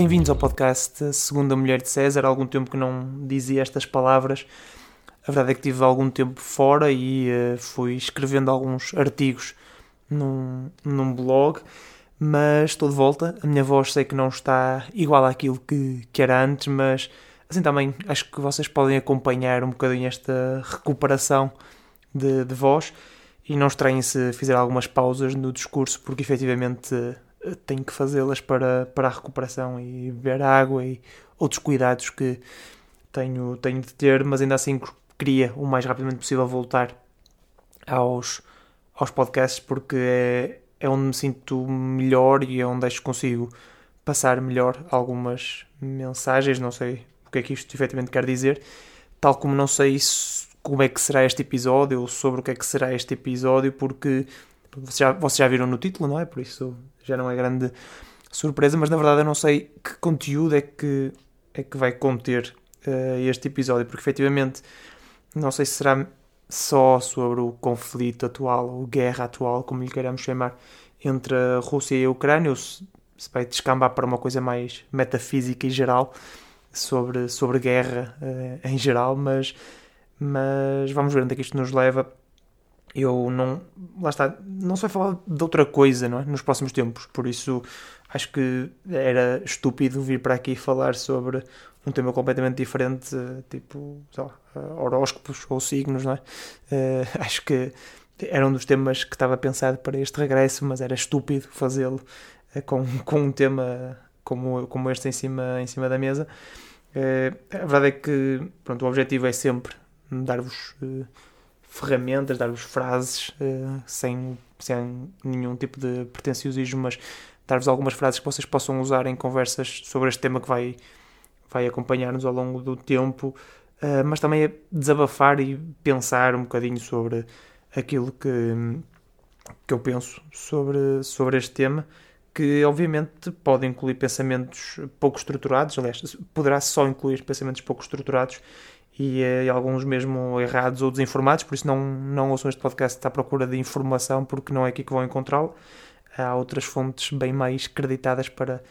Bem-vindos ao podcast Segunda Mulher de César. Há algum tempo que não dizia estas palavras. A verdade é que tive algum tempo fora e uh, fui escrevendo alguns artigos num, num blog, mas estou de volta. A minha voz sei que não está igual àquilo que, que era antes, mas assim também acho que vocês podem acompanhar um bocadinho esta recuperação de, de voz e não estranhem se fizer algumas pausas no discurso, porque efetivamente tenho que fazê-las para, para a recuperação e beber água e outros cuidados que tenho, tenho de ter, mas ainda assim queria o mais rapidamente possível voltar aos, aos podcasts porque é, é onde me sinto melhor e é onde acho que consigo passar melhor algumas mensagens, não sei o que é que isto efetivamente quer dizer, tal como não sei como é que será este episódio ou sobre o que é que será este episódio, porque vocês já, vocês já viram no título, não é? Por isso já não é grande surpresa, mas na verdade eu não sei que conteúdo é que, é que vai conter uh, este episódio, porque efetivamente não sei se será só sobre o conflito atual, ou guerra atual, como lhe queiramos chamar, entre a Rússia e a Ucrânia, ou se, se vai descambar para uma coisa mais metafísica e geral sobre, sobre guerra uh, em geral, mas, mas vamos ver onde é que isto nos leva eu não. Lá está, não sei falar de outra coisa não é? nos próximos tempos, por isso acho que era estúpido vir para aqui falar sobre um tema completamente diferente, tipo, sei lá, horóscopos ou signos, não é? Uh, acho que era um dos temas que estava pensado para este regresso, mas era estúpido fazê-lo uh, com, com um tema como, como este em cima, em cima da mesa. Uh, a verdade é que pronto, o objetivo é sempre dar-vos ferramentas, dar-vos frases uh, sem, sem nenhum tipo de pretenciosismo, mas dar-vos algumas frases que vocês possam usar em conversas sobre este tema que vai, vai acompanhar-nos ao longo do tempo, uh, mas também é desabafar e pensar um bocadinho sobre aquilo que, que eu penso sobre, sobre este tema, que obviamente pode incluir pensamentos pouco estruturados, aliás, poderá só incluir pensamentos pouco estruturados e, eh, e, alguns mesmo errados ou desinformados, por isso não, não ouçam este podcast à procura de informação, porque não é aqui que vão encontrá-lo. Há outras fontes bem mais creditadas para,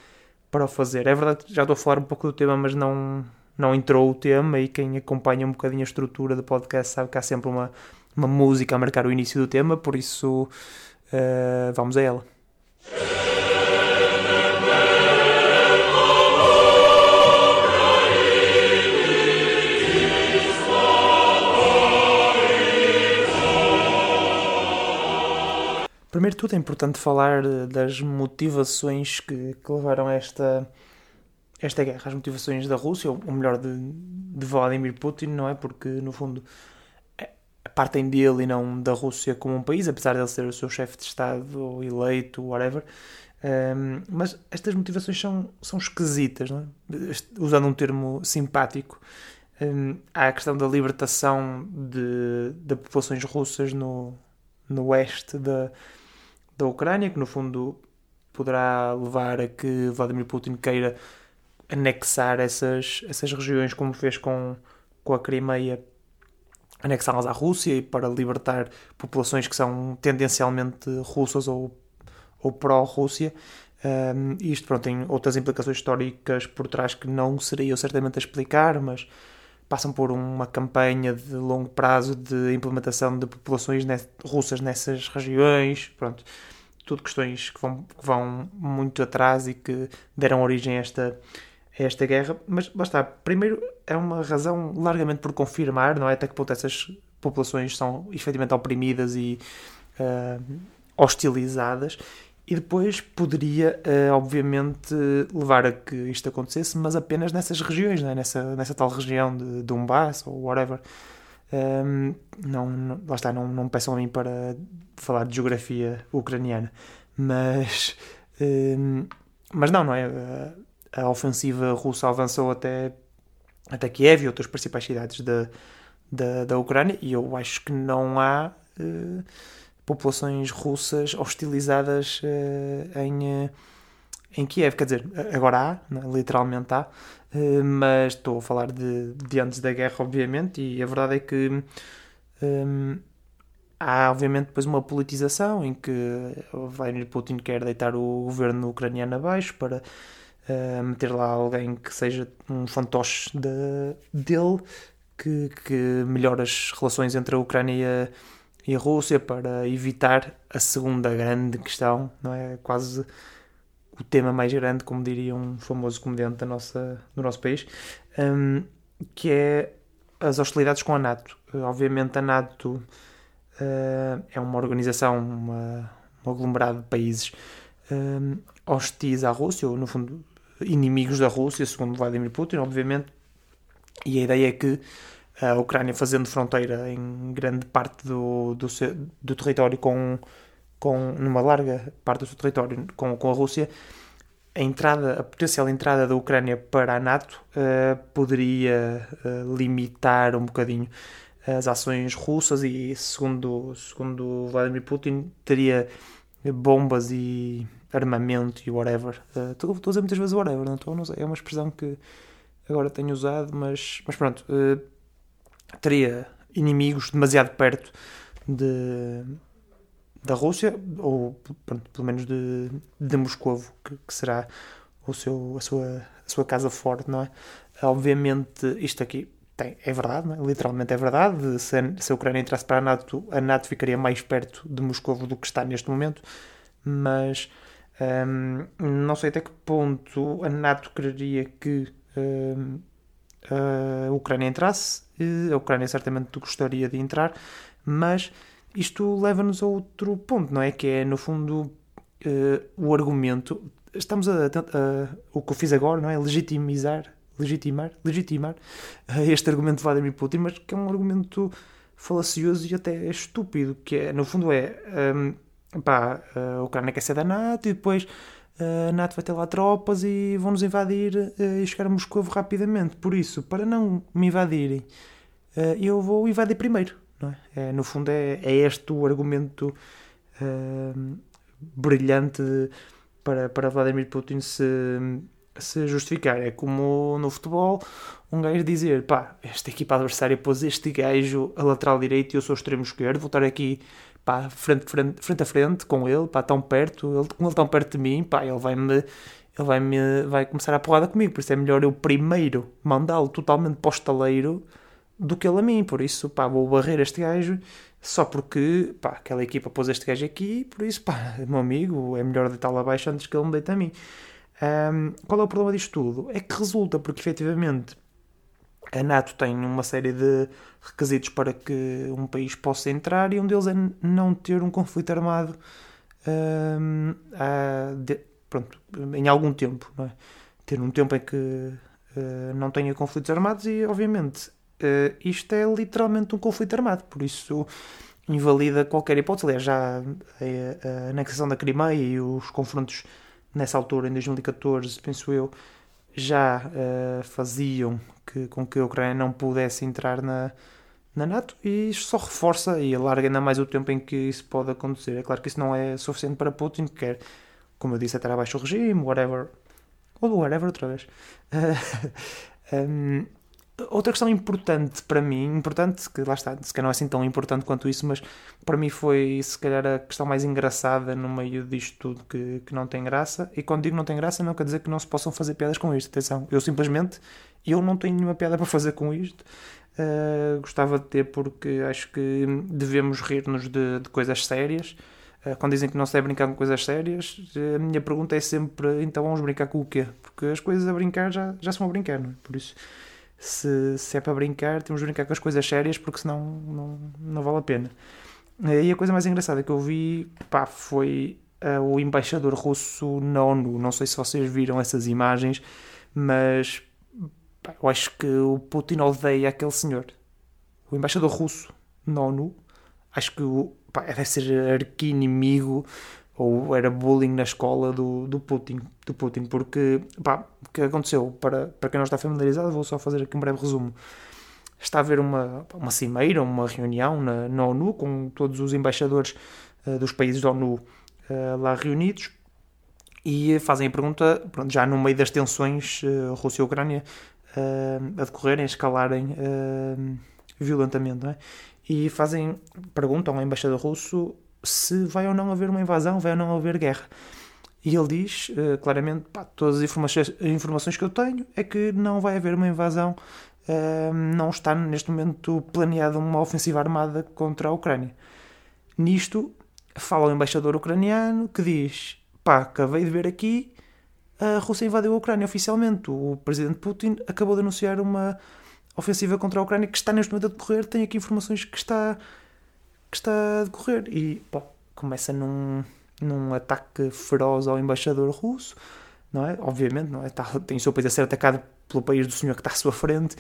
para o fazer. É verdade, já estou a falar um pouco do tema, mas não, não entrou o tema, e quem acompanha um bocadinho a estrutura do podcast sabe que há sempre uma, uma música a marcar o início do tema, por isso uh, vamos a ela. Primeiro tudo é importante falar eh, das motivações que, que levaram a esta, esta guerra, as motivações da Rússia, ou melhor, de, de Vladimir Putin, não é? Porque, no fundo, é, partem dele e não da Rússia como um país, apesar de ele ser o seu chefe de Estado, ou eleito, whatever. Um, mas estas motivações são, são esquisitas, não é? usando um termo simpático. Um, há a questão da libertação de, de populações russas no, no oeste da da Ucrânia, que no fundo poderá levar a que Vladimir Putin queira anexar essas, essas regiões, como fez com, com a Crimeia, anexá-las à Rússia e para libertar populações que são tendencialmente russas ou, ou pró-Rússia. Um, isto pronto, tem outras implicações históricas por trás que não seria eu certamente a explicar, mas passam por uma campanha de longo prazo de implementação de populações russas nessas regiões, pronto, tudo questões que vão, que vão muito atrás e que deram origem a esta, a esta guerra, mas lá está, primeiro é uma razão largamente por confirmar, não é, até que ponto essas populações são efetivamente oprimidas e uh, hostilizadas, e depois poderia, uh, obviamente, levar a que isto acontecesse, mas apenas nessas regiões, é? nessa, nessa tal região de Donbass ou whatever. Um, não, não, lá está, não, não peçam a mim para falar de geografia ucraniana, mas, um, mas não, não é? A, a, ofensiva russa avançou até, até Kiev e outras principais cidades da, da, da Ucrânia, e eu acho que não há. Uh, populações russas hostilizadas uh, em, uh, em Kiev. Quer dizer, agora há, né? literalmente há, uh, mas estou a falar de, de antes da guerra, obviamente, e a verdade é que um, há, obviamente, depois uma politização em que Vladimir Putin quer deitar o governo ucraniano abaixo para meter lá alguém que seja um fantoche de, dele, que, que melhore as relações entre a Ucrânia e a, e a Rússia para evitar a segunda grande questão, não é? Quase o tema mais grande, como diria um famoso comediante da nossa, do nosso país, um, que é as hostilidades com a NATO. Obviamente a NATO uh, é uma organização, uma, um aglomerado de países um, hostis à Rússia, ou no fundo inimigos da Rússia, segundo Vladimir Putin, obviamente, e a ideia é que a Ucrânia fazendo fronteira em grande parte do, do, do território com, com numa larga parte do seu território com, com a Rússia, a entrada, a potencial entrada da Ucrânia para a NATO uh, poderia uh, limitar um bocadinho as ações russas e segundo segundo Vladimir Putin teria bombas e armamento e whatever. Uh, estou, a dizer muitas vezes whatever, não estou? Não sei, é uma expressão que agora tenho usado, mas, mas pronto. Uh, teria inimigos demasiado perto de, da Rússia, ou pronto, pelo menos de, de Moscovo, que, que, será o seu, a, sua, a sua casa forte, não é? Obviamente, isto aqui tem, é verdade, é? literalmente é verdade. Se a, se a Ucrânia entrasse para a NATO, a NATO ficaria mais perto de Moscovo do que está neste momento, mas um, não sei até que ponto a NATO quereria que um, a Ucrânia entrasse. A Ucrânia certamente gostaria de entrar, mas isto leva-nos a outro ponto, não é? Que é, no fundo, uh, o argumento. Estamos a, a, a, O que eu fiz agora, não é? Legitimizar. Legitimar. Legitimar uh, este argumento de Vladimir Putin, mas que é um argumento falacioso e até estúpido. Que é, no fundo, é. Um, pá, a Ucrânia quer ser da NATO e depois a NATO vai ter lá tropas e vão-nos invadir e chegar a Moscou rapidamente. Por isso, para não me invadirem, eu vou invadir primeiro. É? é no fundo, é, é este o argumento uh, brilhante para, para Vladimir Putin se, se justificar. É como no futebol, um gajo dizer: pá, esta equipa adversária pôs este gajo a lateral direito e eu sou extremo esquerdo, vou estar aqui pá, frente, frente, frente a frente com ele, pá, tão perto, ele, com ele tão perto de mim, pá, ele vai-me ele vai, -me, vai começar a porrada comigo, por isso é melhor eu primeiro mandá-lo totalmente para o estaleiro do que ele a mim, por isso, pá, vou barrer este gajo só porque, pá, aquela equipa pôs este gajo aqui, por isso, pá, meu amigo, é melhor deitá-lo abaixo antes que ele me deite a mim. Um, qual é o problema disto tudo? É que resulta porque, efetivamente, a NATO tem uma série de requisitos para que um país possa entrar e um deles é não ter um conflito armado um, de, pronto, em algum tempo. É? Ter um tempo em que uh, não tenha conflitos armados e, obviamente, uh, isto é literalmente um conflito armado. Por isso, invalida qualquer hipótese. Aliás, já a, a anexação da Crimeia e os confrontos nessa altura, em 2014, penso eu, já uh, faziam que, com que a Ucrânia não pudesse entrar na, na NATO e isto só reforça e alarga ainda mais o tempo em que isso pode acontecer. É claro que isso não é suficiente para Putin, que quer, como eu disse, até abaixo o regime, whatever. Ou whatever outra vez. Uh, um, outra questão importante para mim, importante, que lá está, se calhar não é assim tão importante quanto isso, mas para mim foi se calhar a questão mais engraçada no meio disto tudo que, que não tem graça. E quando digo não tem graça, não quer dizer que não se possam fazer piadas com isto. Atenção, eu simplesmente eu não tenho nenhuma piada para fazer com isto. Uh, gostava de ter porque acho que devemos rir-nos de, de, coisas sérias. Uh, quando dizem que não se deve brincar com coisas sérias, a minha pergunta é sempre: então vamos brincar com o quê? Porque as coisas a brincar já, já são a brincar, não é? Por isso se, se é para brincar, temos de brincar com as coisas sérias porque senão não, não vale a pena. E a coisa mais engraçada que eu vi pá, foi uh, o embaixador russo na ONU. Não sei se vocês viram essas imagens, mas pá, eu acho que o Putin odeia aquele senhor. O embaixador russo na ONU, acho que o, pá, deve ser arqui-inimigo ou era bullying na escola do, do Putin, do Putin, porque pá, o que aconteceu, para, para quem não está familiarizado, vou só fazer aqui um breve resumo. Está a haver uma, uma cimeira, uma reunião na, na ONU com todos os embaixadores uh, dos países da ONU uh, lá reunidos e fazem a pergunta, pronto, já no meio das tensões uh, Rússia e Ucrânia a decorrerem, a escalarem violentamente, é? e fazem, perguntam ao embaixador russo se vai ou não haver uma invasão, vai ou não haver guerra. E ele diz uh, claramente: pá, todas as informações, que eu tenho é que não vai haver uma invasão, uh, não está neste momento planeada uma ofensiva armada contra a Ucrânia. Nisto, fala o embaixador ucraniano que diz: pá, acabei de ver aqui, a Rússia invadiu a Ucrânia oficialmente. O presidente Putin acabou de anunciar uma ofensiva contra a Ucrânia que está neste momento a decorrer. Tem aqui informações que está, que está a decorrer. E pá, começa num num ataque feroz ao embaixador russo, não é? Obviamente, não é? Está, tem o seu país a ser atacado pelo país do senhor que está à sua frente.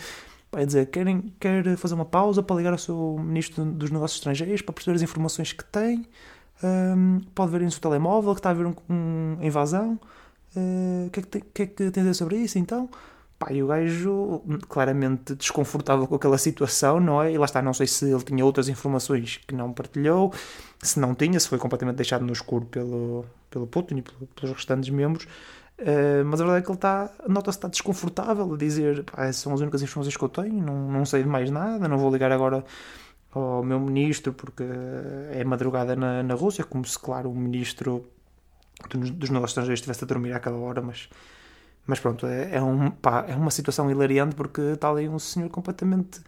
Vai dizer, querem, quer fazer uma pausa para ligar ao seu ministro dos Negócios Estrangeiros para perceber as informações que tem. Um, pode ver no seu telemóvel que está a haver uma um invasão. Uh, o que, é que, que é que tem a dizer sobre isso então? Pá, e o gajo claramente desconfortável com aquela situação, não é? E lá está, não sei se ele tinha outras informações que não partilhou, se não tinha, se foi completamente deixado no escuro pelo, pelo Putin e pelos restantes membros. Uh, mas a verdade é que ele está, nota-se está desconfortável a dizer são as únicas informações que eu tenho, não, não sei de mais nada, não vou ligar agora ao meu ministro porque é madrugada na, na Rússia, como se, claro, o ministro dos negócios estrangeiros estivesse a dormir àquela hora, mas mas pronto, é, é, um, pá, é uma situação hilariante porque está ali um senhor completamente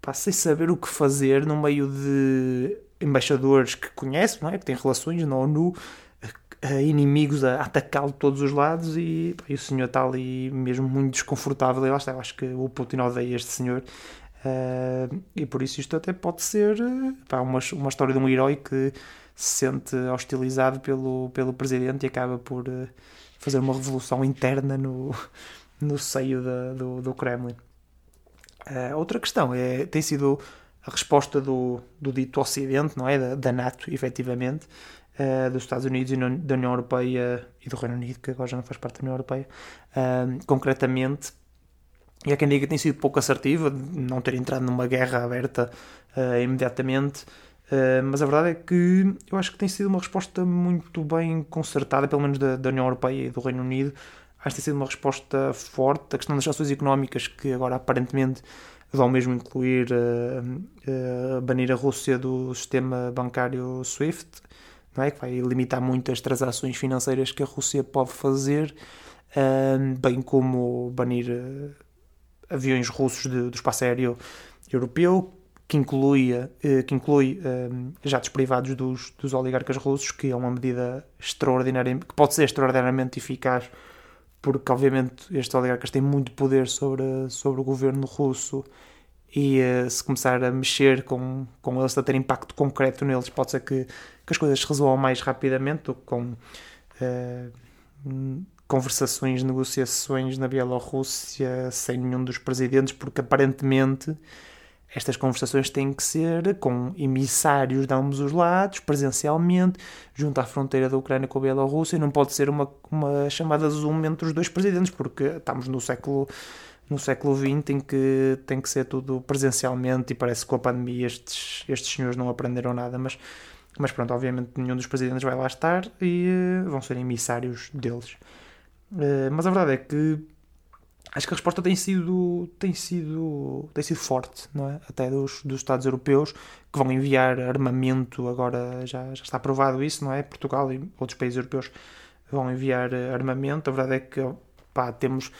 pá, sem saber o que fazer no meio de embaixadores que conhece, não é? que têm relações na ONU, inimigos a atacá-lo de todos os lados e, pá, e, o senhor está ali mesmo muito desconfortável. E lá está, eu acho que o Putin odeia este senhor. Uh, e por isso isto até pode ser pá, uma, uma história de um herói que se sente hostilizado pelo, pelo presidente e acaba por. Uh, fazer uma revolução interna no, no seio da, do, do Kremlin. Uh, outra questão é, tem sido a resposta do, do dito Ocidente, não é? Da, da NATO, efetivamente, uh, dos Estados Unidos e da União Europeia e do Reino Unido, que agora já não faz parte da União Europeia, uh, concretamente. E há quem diga que tem sido pouco assertiva, não ter entrado numa guerra aberta imediatamente, Uh, mas a verdade é que eu acho que tem sido uma resposta muito bem concertada, pelo menos da, da União Europeia e do Reino Unido. Acho que tem sido uma resposta forte. A questão das sanções económicas, que agora aparentemente vão mesmo incluir uh, uh, banir a Rússia do sistema bancário SWIFT, não é? que vai limitar muito as transações financeiras que a Rússia pode fazer, bem como banir aviões russos de, do espaço aéreo europeu, que, incluía, eh, que inclui um, eh, jatos privados dos, dos oligarcas russos, que é uma medida extraordinária, que pode ser extraordinariamente eficaz, porque obviamente estes oligarcas têm muito poder sobre, sobre o governo russo e uh, se começar a mexer com, com eles, a ter impacto concreto neles, pode ser que, que as coisas se resolvam mais rapidamente do que com conversações, negociações na Bielorrússia sem nenhum dos presidentes, porque aparentemente estas conversações têm que ser com emissários de ambos os lados, presencialmente, junto à fronteira da Ucrânia com a Bielorrússia. Não pode ser uma, uma chamada Zoom entre os dois presidentes, porque estamos no século no século XX em que tem que ser tudo presencialmente e parece que com a pandemia estes, estes senhores não aprenderam nada, mas, mas pronto, obviamente nenhum dos presidentes vai lá estar e uh, vão ser emissários deles. Uh, mas a verdade é que acho que a resposta tem sido tem sido tem sido forte não é? Até dos, dos Estados europeus que vão enviar armamento agora já, já está aprovado isso não é? Portugal e outros países europeus vão enviar armamento. A verdade é que pá, temos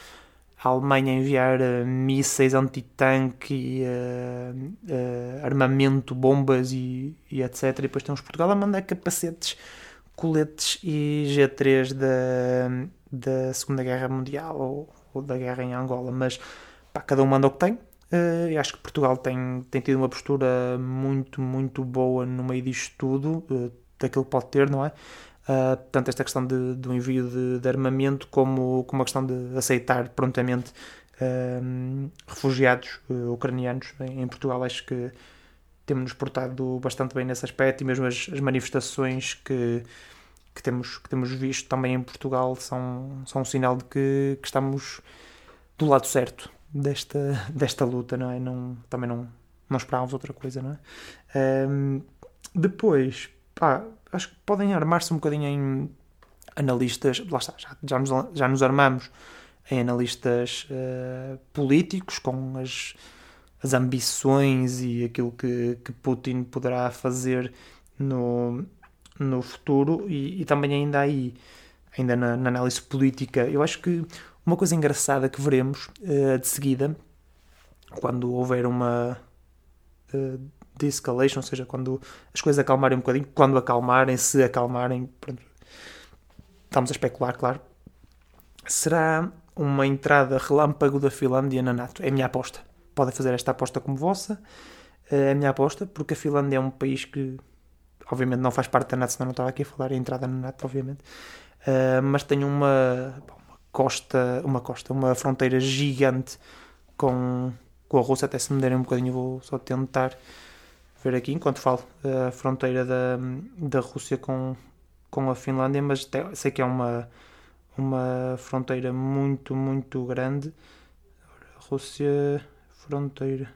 a Alemanha enviar uh, mísseis antitanque e uh, uh, armamento, bombas e, e, etc. E depois temos Portugal a mandar capacetes, coletes e G3 da, da Segunda Guerra Mundial ou da guerra em Angola, mas pá, cada um manda o que tem. Uh, acho que Portugal tem, tem tido uma postura muito, muito boa no meio disto tudo, uh, daquilo que pode ter, não é? Uh, tanto esta questão de, do envio de, de, armamento como, como a questão de aceitar prontamente uh, refugiados ucranianos em, em, Portugal. Acho que temos-nos portado bastante bem nesse aspecto e mesmo as, as manifestações que, que temos, que temos visto também em Portugal são, são um sinal de que, que estamos do lado certo desta, desta luta, não é? Não, também não, não esperávamos outra coisa, não é? Um, depois, pá, acho que podem armar-se um bocadinho em analistas, lá está, já, já, nos, já nos armamos em analistas uh, políticos com as, as ambições e aquilo que, que Putin poderá fazer no, no futuro e, e também ainda aí, ainda na, na, análise política, eu acho que uma coisa engraçada que veremos uh, de seguida, quando houver uma uh, de-escalation, ou seja, quando as coisas acalmarem um bocadinho, quando acalmarem, se acalmarem, pronto, estamos a especular, claro, será uma entrada relâmpago da Finlândia na NATO. É a minha aposta. Podem fazer esta aposta como vossa. É a minha aposta, porque a Finlândia é um país que, obviamente, não faz parte da NATO, senão não estava aqui a falar a entrada na NATO, obviamente. Uh, mas tem uma, uma costa, uma costa, uma fronteira gigante com, com a Rússia. Até se me derem um bocadinho, vou só tentar ver aqui enquanto falo a fronteira da, da Rússia com, com a Finlândia, mas sei que é uma, uma fronteira muito, muito grande. Rússia, fronteira.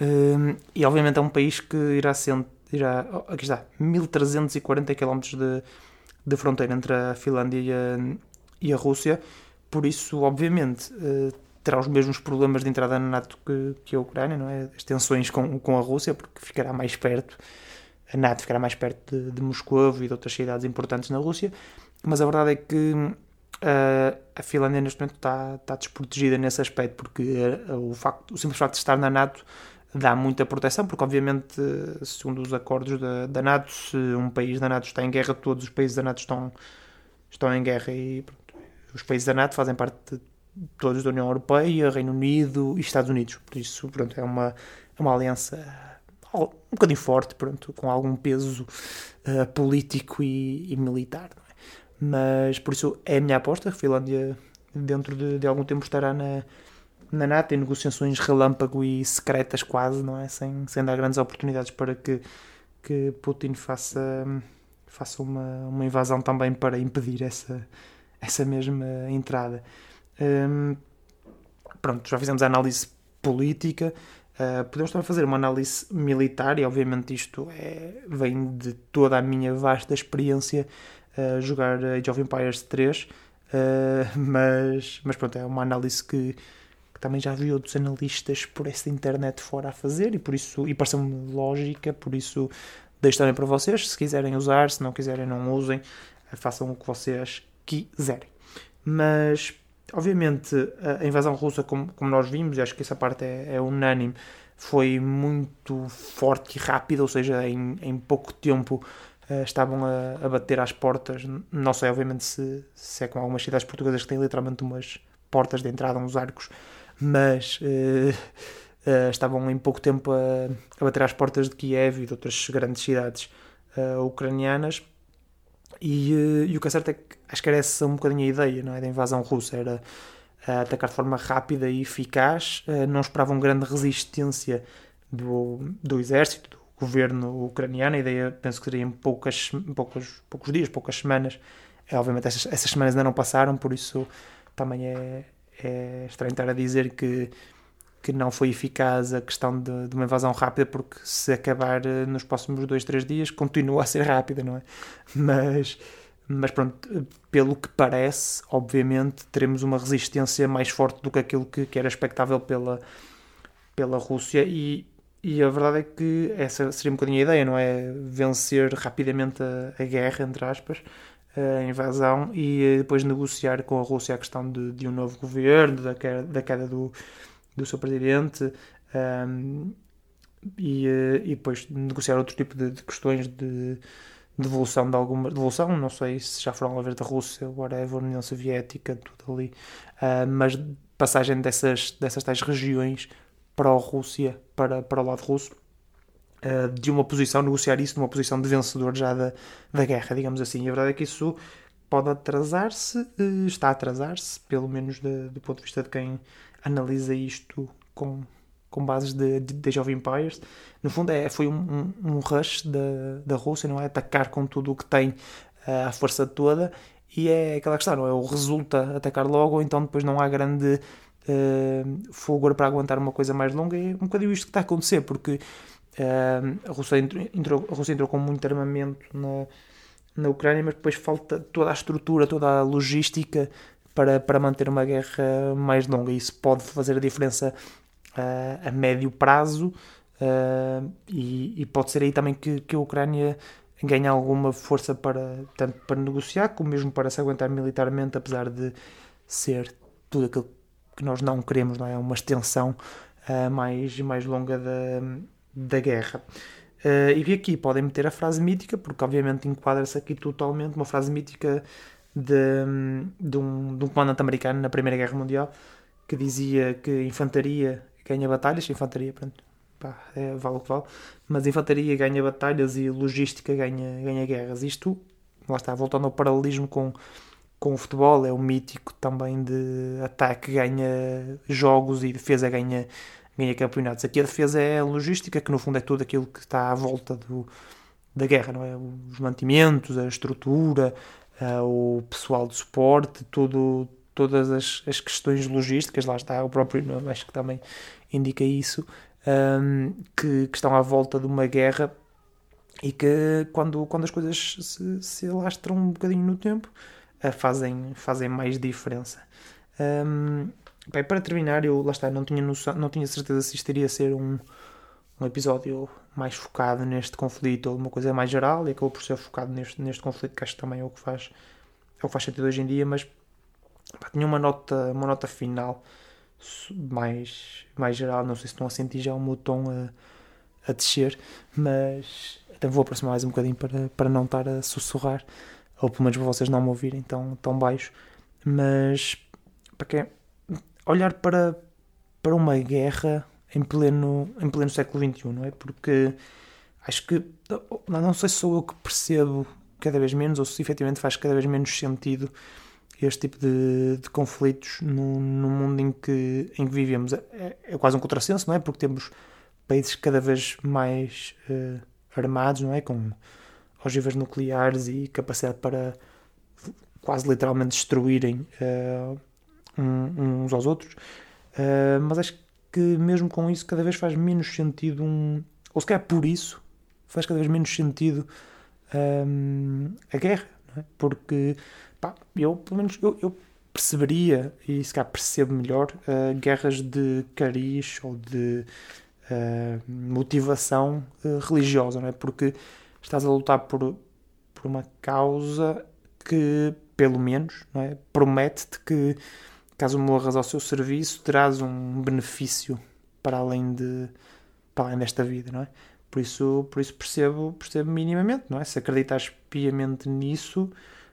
Um, e obviamente é um país que irá sendo. Irá, oh, aqui está, 1340 km de, de fronteira entre a Finlândia e a, e a Rússia, por isso, obviamente, uh, terá os mesmos problemas de entrada na NATO que, que a Ucrânia, não é? As tensões com, com a Rússia, porque ficará mais perto, a NATO ficará mais perto de, de Moscou e de outras cidades importantes na Rússia, mas a verdade é que uh, a Finlândia neste momento está, está desprotegida nesse aspecto, porque uh, o, facto, o simples facto de estar na NATO dá muita proteção, porque obviamente, segundo os acordos da, da NATO, se um país da NATO está em guerra, todos os países da NATO estão, estão em guerra e pronto, os países da NATO fazem parte de todos da União Europeia, Reino Unido e Estados Unidos. Por isso, pronto, é uma, é uma aliança um bocadinho forte, pronto, com algum peso uh, político e, e militar. É? Mas, por isso, é a minha aposta. A Finlândia, dentro de, de, algum tempo, estará na, na NATO em negociações relâmpago e secretas quase, não é? Sem, sem dar grandes oportunidades para que, que Putin faça, faça uma, uma invasão também para impedir essa, essa mesma entrada. Um, pronto, já fizemos a análise política. Uh, podemos também fazer uma análise militar, e obviamente isto é, vem de toda a minha vasta experiência uh, jogar Age of Empires 3, uh, mas, mas pronto, é uma análise que, também já vi outros analistas por essa internet fora a fazer, e por isso, e pareceu-me lógica, por isso deixo também para vocês, se quiserem usar, se não quiserem não usem, façam o que vocês quiserem. Mas Obviamente, a invasão russa, como, como nós vimos, e acho que essa parte é, é unânime, foi muito forte e rápida, ou seja, em, em pouco tempo uh, estavam a, a, bater às portas. Não sei, obviamente, se, se é com algumas cidades portuguesas que têm literalmente umas portas de entrada, uns arcos, mas uh, estavam em pouco tempo a, a, bater às portas de Kiev e de outras grandes cidades ucranianas. E, eh, e, o que é certo é que acho que era essa um bocadinho a ideia não é? da invasão russa, era atacar de forma rápida e eficaz, não esperavam grande resistência do, do exército, do governo ucraniano, a ideia penso que seria em poucas, poucos, poucos dias, poucas semanas, é, obviamente essas, essas semanas ainda não passaram, por isso também é, é estranho estar a dizer que que não foi eficaz a questão de, de, uma invasão rápida, porque se acabar eh, nos próximos dois, três dias, continua a ser rápida, não é? Mas, mas pronto, pelo que parece, obviamente, teremos uma resistência mais forte do que aquilo que, que era expectável pela, pela Rússia e, e a verdade é que essa seria um bocadinho a ideia, não é? Vencer rapidamente a, a guerra, entre aspas, a invasão e depois negociar com a Rússia a questão de, de um novo governo, da queda, da queda do do seu presidente um, e, eh, e depois negociar outro tipo de, de questões de devolução de alguma devolução, não sei se já foram a ver da Rússia, whatever, União Soviética, tudo ali, uh, mas passagem dessas, dessas tais regiões para a Rússia, para, para o lado russo, uh, de uma posição, negociar isso numa posição de vencedor já da, da guerra, digamos assim. E a verdade é que isso pode atrasar-se, uh, está a atrasar-se, pelo menos de, do ponto de vista de quem analisa isto com, com bases de, de, Age Empires. No fundo, é, foi um, um, um, rush da, da Rússia, não é? Atacar com tudo o que tem uh, a força toda. E é aquela questão, não é? Ou resulta atacar logo, ou então depois não há grande uh, fulgor para aguentar uma coisa mais longa. É um bocadinho isto que está a acontecer, porque a, Rússia entrou, a Rússia entrou com muito armamento na, na Ucrânia, mas depois falta toda a estrutura, toda a logística para, para manter uma guerra mais longa. Isso pode fazer a diferença uh, a médio prazo uh, e, e, pode ser aí também que, que a Ucrânia ganha alguma força para tanto para negociar como mesmo para se aguentar militarmente, apesar de ser tudo aquilo que nós não queremos, não é? Uma extensão uh, mais, mais longa da, da guerra. Uh, e aqui podem meter a frase mítica, porque obviamente enquadra-se aqui totalmente uma frase mítica de, de, um, de um comandante americano na Primeira Guerra Mundial que dizia que infantaria ganha batalhas, infantaria, pronto, pá, é, vale o que vale, mas infantaria ganha batalhas e logística ganha, ganha guerras. Isto, lá está, voltando ao paralelismo com, com o futebol, é o mítico também de ataque ganha jogos e defesa ganha, ganha campeonatos. Aqui a defesa é a logística, que no fundo é tudo aquilo que está à volta do, da guerra, não é? Os mantimentos, a estrutura, uh, o pessoal de suporte, tudo, todas as, as questões logísticas, lá está, o próprio nome acho que também indica isso, um, que, que, estão à volta de uma guerra e que quando, quando as coisas se, se alastram um bocadinho no tempo uh, fazem, fazem mais diferença. Um, bem, para terminar, eu lá está, não tinha, noção, não tinha certeza se isto iria ser um, um episódio mais focado neste conflito ou uma coisa mais geral e acabou por ser focado neste, neste conflito que acho que também é o que faz, é o que faz sentido hoje em dia, mas pá, tinha uma nota, uma nota final mais, mais geral, não sei se estão a sentir já o meu tom a, a descer, mas até vou aproximar mais um bocadinho para, para não estar a sussurrar, ou pelo menos para vocês não me ouvirem tão, tão baixo, mas para quem olhar para, para uma guerra em pleno, em pleno século XXI, não é? Porque acho que, não sei se sou eu que percebo cada vez menos ou se efetivamente faz cada vez menos sentido este tipo de, de conflitos no, no, mundo em que, em que vivemos. É, é, quase um contrassenso, não é? Porque temos países cada vez mais uh, armados, não é? Com ogivas nucleares e capacidade para quase literalmente destruírem uh, uns aos outros. Uh, mas acho que mesmo com isso cada vez faz menos sentido um... Ou se calhar por isso faz cada vez menos sentido um, a guerra, é? Porque pá, eu, pelo menos, eu, eu, perceberia, e se calhar percebo melhor, uh, guerras de cariz ou de uh, motivação uh, religiosa, não é? Porque estás a lutar por, por uma causa que, pelo menos, não é? promete-te que, caso morras ao seu serviço, terás um benefício para além, de, para além desta vida, não é? Por isso, por isso percebo, percebo minimamente, não é? Se acreditas piamente nisso,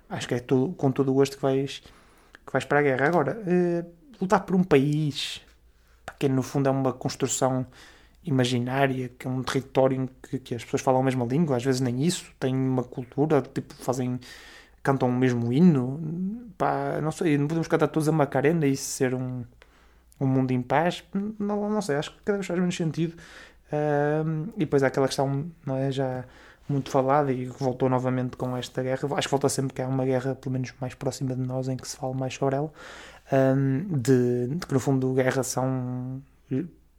acho que é todo, com todo o gosto que vais, que vais para a guerra. Agora, uh, lutar por um país, que no fundo é uma construção imaginária, que é um território em que, que, as pessoas falam a mesma língua, às vezes nem isso, têm uma cultura, tipo, fazem, cantam o mesmo hino, pá, não sei, não podemos cantar todos a Macarena e ser um, um mundo em paz, não, não sei, acho que cada vez faz menos sentido. Uh, e depois há aquela questão, não é, já muito falada e voltou novamente com esta guerra. Acho que volta sempre que há uma guerra, pelo menos mais próxima de nós, em que se fala mais sobre ela. Um, de, de, que no fundo guerra são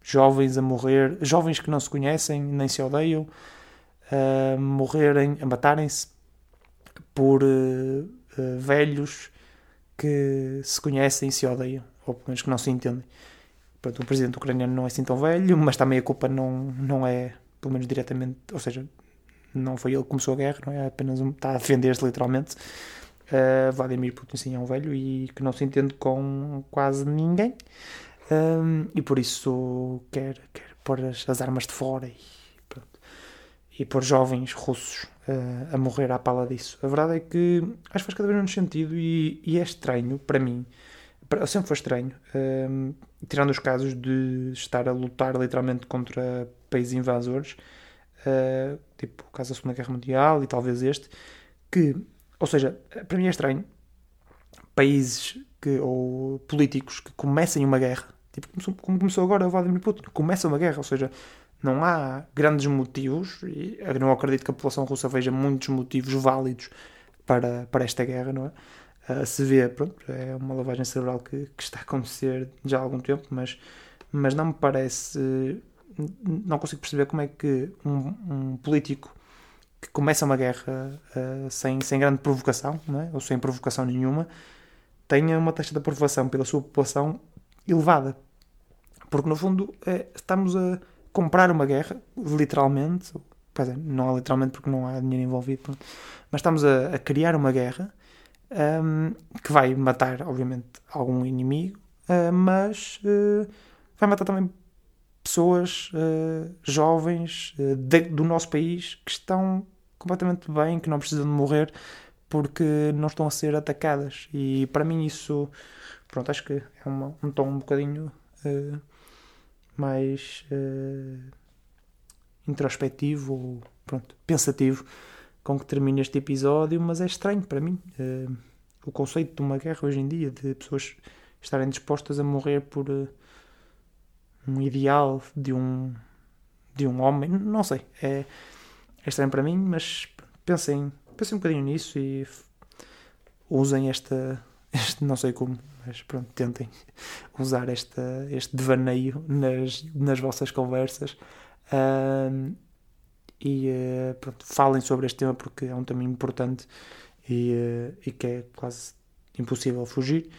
jovens a morrer, jovens que não se conhecem nem se odeiam, a morrerem, a matarem-se por uh, uh, velhos que se conhecem e se odeiam, ou pelo menos que não se entendem. Pronto, o presidente ucraniano não é assim tão velho, mas também a culpa não, não é, pelo menos diretamente, ou seja, não foi ele que começou a guerra, não é? Apenas um, está a defender-se literalmente. Uh, Vladimir Putin sim é um velho e que não se entende com quase ninguém um, e por isso quer, quer pôr as, as armas de fora e, e pôr jovens russos uh, a morrer à pala disso. A verdade é que acho que faz cada vez menos sentido e, e é estranho para mim. Para, sempre foi estranho, um, tirando os casos de estar a lutar literalmente contra países invasores uh, tipo o caso da Segunda Guerra Mundial e talvez este, que, ou seja, para mim é estranho países que, ou políticos que comecem uma guerra, tipo como começou agora o Vladimir Putin, começa uma guerra, ou seja, não há grandes motivos, e não acredito que a população russa veja muitos motivos válidos para, para esta guerra, não é? Uh, se vê, pronto, é uma lavagem cerebral que, que, está a acontecer já há algum tempo, mas, mas não me parece não consigo perceber como é que um, um político que começa uma guerra uh, sem, sem grande provocação, é? ou sem provocação nenhuma, tenha uma taxa de aprovação pela sua população elevada. Porque, no fundo, é, estamos a comprar uma guerra, literalmente, não é literalmente porque não há dinheiro envolvido, mas estamos a, a criar uma guerra um, que vai matar, obviamente, algum inimigo, uh, mas uh, vai matar também pessoas uh, jovens de, do nosso país que estão completamente bem, que não precisam de morrer porque não estão a ser atacadas. E para mim isso, pronto, acho que é uma, um tom um bocadinho mais introspectivo ou pronto, pensativo com que termina este episódio, mas é estranho para mim uh, o conceito de uma guerra hoje em dia, de pessoas estarem dispostas a morrer por uh, um ideal de um de um homem, não sei, é, é estranho para mim, mas pensem, pensem um bocadinho nisso e usem esta, este, não sei como, mas pronto, tentem usar esta, este devaneio nas, nas vossas conversas e uh, pronto, falem sobre este tema porque é um tema importante e, uh, e que é quase impossível fugir.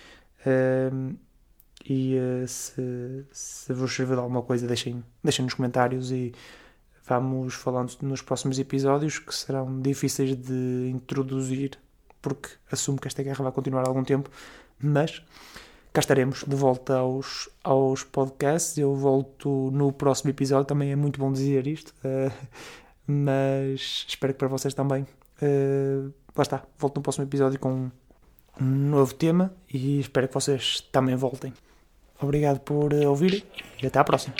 e se, se vos servir de alguma coisa, deixem, deixem nos comentários e vamos falando nos próximos episódios que serão difíceis de introduzir porque assumo que esta guerra vai continuar algum tempo, mas cá estaremos de volta aos, aos podcasts. Eu volto no próximo episódio, também é muito bom dizer isto, uh, mas espero que para vocês também. Uh, lá está, volto no próximo episódio com um novo tema e espero que vocês também voltem. Obrigado por ouvir e até à próxima.